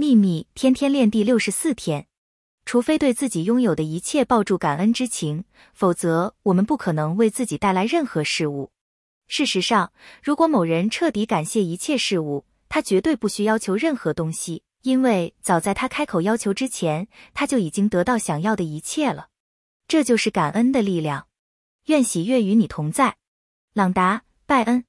秘密天天练第六十四天。除非对自己拥有的一切抱住感恩之情否则我们不可能为自己带来任何事物。事实上如果某人彻底感谢一切事物他绝对不需要求任何东西因为早在他开口要求之前他就已经得到想要的一切了。这就是感恩的力量。愿喜悦与你同在。朗达拜恩。